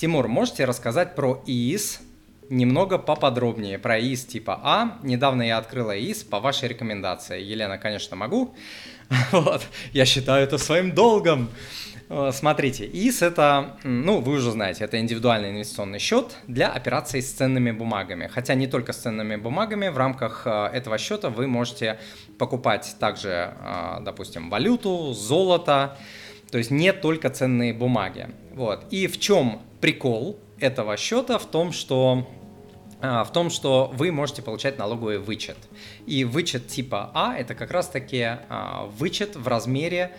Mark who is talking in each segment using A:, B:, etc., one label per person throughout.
A: Тимур, можете рассказать про ИИС немного поподробнее про ИИС типа А. Недавно я открыла ИИС по вашей рекомендации. Елена, конечно, могу. Вот, я считаю это своим долгом. Э, смотрите, ИИС это, ну, вы уже знаете, это индивидуальный инвестиционный счет для операций с ценными бумагами. Хотя не только с ценными бумагами, в рамках э, этого счета вы можете покупать также, э, допустим, валюту, золото, то есть не только ценные бумаги. Вот. И в чем прикол этого счета? В том, что а, в том, что вы можете получать налоговый вычет. И вычет типа А это как раз таки а, вычет в размере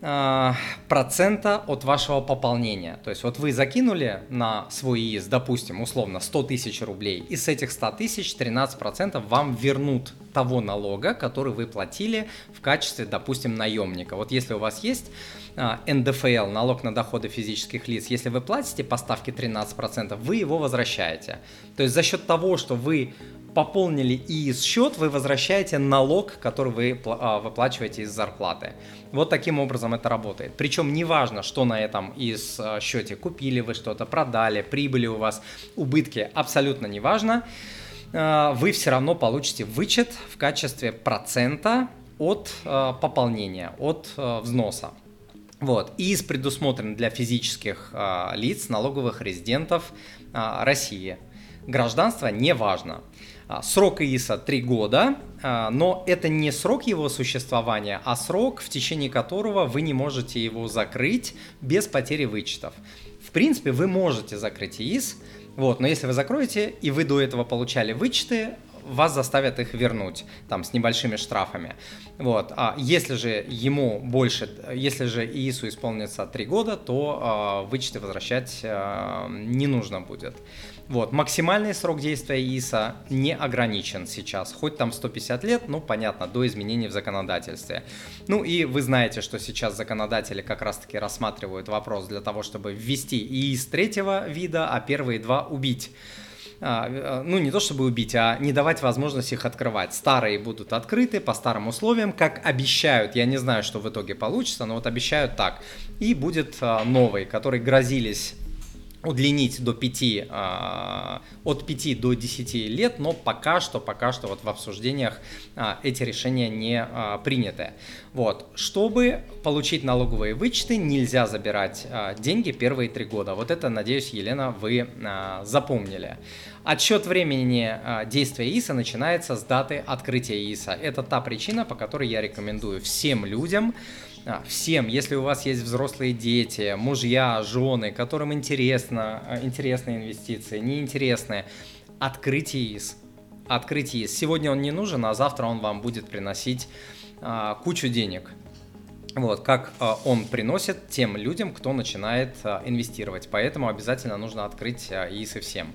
A: процента от вашего пополнения. То есть вот вы закинули на свой ИИС, допустим, условно 100 тысяч рублей, и с этих 100 тысяч 13% вам вернут того налога, который вы платили в качестве, допустим, наемника. Вот если у вас есть а, НДФЛ, налог на доходы физических лиц, если вы платите по ставке 13%, вы его возвращаете. То есть за счет того, что вы пополнили ИИС счет, вы возвращаете налог, который вы а, выплачиваете из зарплаты. Вот таким образом это работает. Причем неважно, что на этом из а, счете купили вы что-то, продали, прибыли у вас, убытки, абсолютно неважно. Вы все равно получите вычет в качестве процента от пополнения, от взноса. Вот. ИИС предусмотрен для физических лиц, налоговых резидентов России. Гражданство не важно. Срок ИИСа 3 года, но это не срок его существования, а срок, в течение которого вы не можете его закрыть без потери вычетов. В принципе, вы можете закрыть ИИС, вот, но если вы закроете и вы до этого получали вычеты, вас заставят их вернуть, там, с небольшими штрафами. Вот. А если же ему больше, если же ИИСу исполнится 3 года, то э, вычеты возвращать э, не нужно будет. Вот. Максимальный срок действия ИИСа не ограничен сейчас, хоть там 150 лет, ну, понятно, до изменений в законодательстве. Ну, и вы знаете, что сейчас законодатели как раз-таки рассматривают вопрос для того, чтобы ввести ИИС третьего вида, а первые два убить. А, э, ну не то чтобы убить, а не давать возможность их открывать. Старые будут открыты по старым условиям, как обещают. Я не знаю, что в итоге получится, но вот обещают так. И будет а, новый, который грозились удлинить до 5, а, от 5 до 10 лет, но пока что, пока что вот в обсуждениях а, эти решения не а, приняты. Вот. Чтобы получить налоговые вычеты, нельзя забирать деньги первые три года. Вот это, надеюсь, Елена, вы запомнили. Отсчет времени действия ИСа начинается с даты открытия ИСа. Это та причина, по которой я рекомендую всем людям всем, если у вас есть взрослые дети, мужья, жены, которым интересно, а, интересные инвестиции, неинтересные, открытие ИС. Открытие ИС. Сегодня он не нужен, а завтра он вам будет приносить а, кучу денег. Вот, как а, он приносит тем людям, кто начинает а, инвестировать. Поэтому обязательно нужно открыть а, ИИСы всем.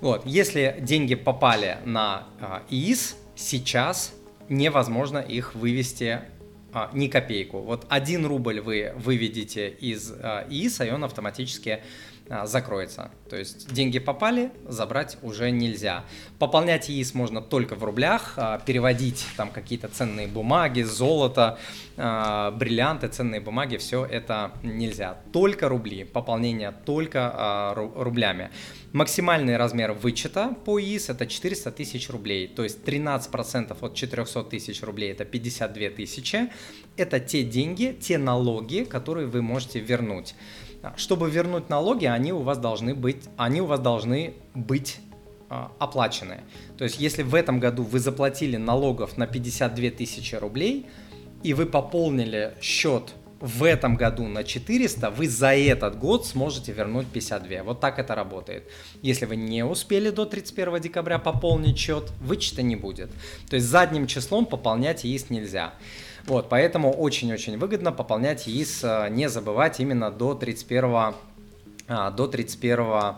A: Вот, если деньги попали на а, ИИС, сейчас невозможно их вывести а, ни копейку. Вот один рубль вы выведете из а, ИИСа, и он автоматически закроется. То есть деньги попали, забрать уже нельзя. Пополнять ИИС можно только в рублях, а, переводить там какие-то ценные бумаги, золото, а, бриллианты, ценные бумаги, все это нельзя. Только рубли, пополнение только а, рублями. Максимальный размер вычета по ИИС это 400 тысяч рублей, то есть 13% от 400 тысяч рублей это 52 тысячи. Это те деньги, те налоги, которые вы можете вернуть. Чтобы вернуть налоги, они у вас должны быть, они у вас должны быть а, оплачены. То есть, если в этом году вы заплатили налогов на 52 тысячи рублей, и вы пополнили счет в этом году на 400, вы за этот год сможете вернуть 52. Вот так это работает. Если вы не успели до 31 декабря пополнить счет, вычета не будет. То есть задним числом пополнять ИИС нельзя. Вот, поэтому очень-очень выгодно пополнять ИИС, э, не забывать именно до 31, а, до 31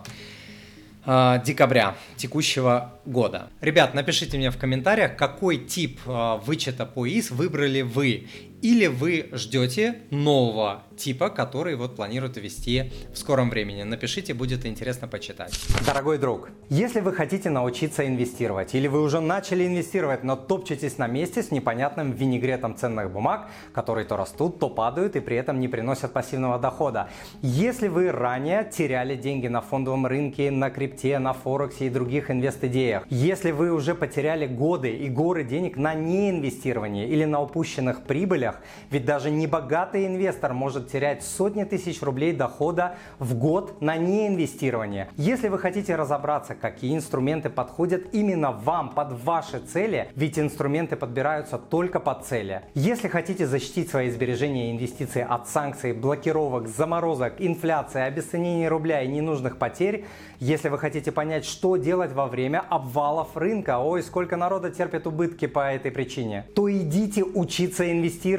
A: а, декабря текущего года. Ребят, напишите мне в комментариях, какой тип а, вычета по ИИС выбрали вы или вы ждете нового типа, который вот планируют ввести в скором времени. Напишите, будет интересно почитать.
B: Дорогой друг, если вы хотите научиться инвестировать, или вы уже начали инвестировать, но топчетесь на месте с непонятным винегретом ценных бумаг, которые то растут, то падают и при этом не приносят пассивного дохода. Если вы ранее теряли деньги на фондовом рынке, на крипте, на Форексе и других инвест-идеях, если вы уже потеряли годы и горы денег на неинвестировании или на упущенных прибылях, ведь даже небогатый инвестор может терять сотни тысяч рублей дохода в год на неинвестирование. Если вы хотите разобраться, какие инструменты подходят именно вам под ваши цели, ведь инструменты подбираются только под цели. Если хотите защитить свои сбережения и инвестиции от санкций, блокировок, заморозок, инфляции, обесценения рубля и ненужных потерь, если вы хотите понять, что делать во время обвалов рынка, ой, сколько народа терпит убытки по этой причине, то идите учиться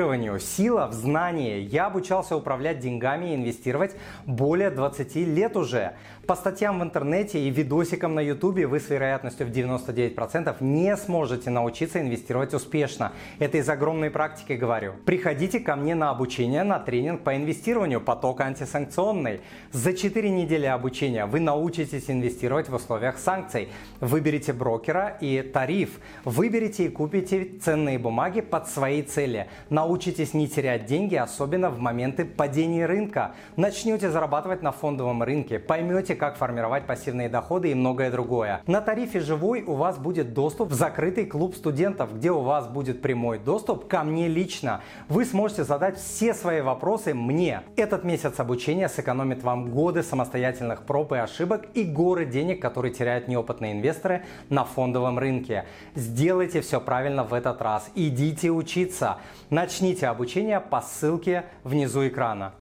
B: инвестированию. Сила в знании. Я обучался управлять деньгами и инвестировать более 20 лет уже. По статьям в интернете и видосикам на ютубе вы с вероятностью в 99% не сможете научиться инвестировать успешно. Это из огромной практики говорю. Приходите ко мне на обучение на тренинг по инвестированию поток антисанкционный. За 4 недели обучения вы научитесь инвестировать в условиях санкций. Выберите брокера и тариф. Выберите и купите ценные бумаги под свои цели. Научитесь не терять деньги, особенно в моменты падения рынка. Начнете зарабатывать на фондовом рынке. Поймете, как формировать пассивные доходы и многое другое. На тарифе «Живой» у вас будет доступ в закрытый клуб студентов, где у вас будет прямой доступ ко мне лично. Вы сможете задать все свои вопросы мне. Этот месяц обучения сэкономит вам годы самостоятельных проб и ошибок и горы денег, которые теряют неопытные инвесторы на фондовом рынке. Сделайте все правильно в этот раз. Идите учиться. Начните обучение по ссылке внизу экрана.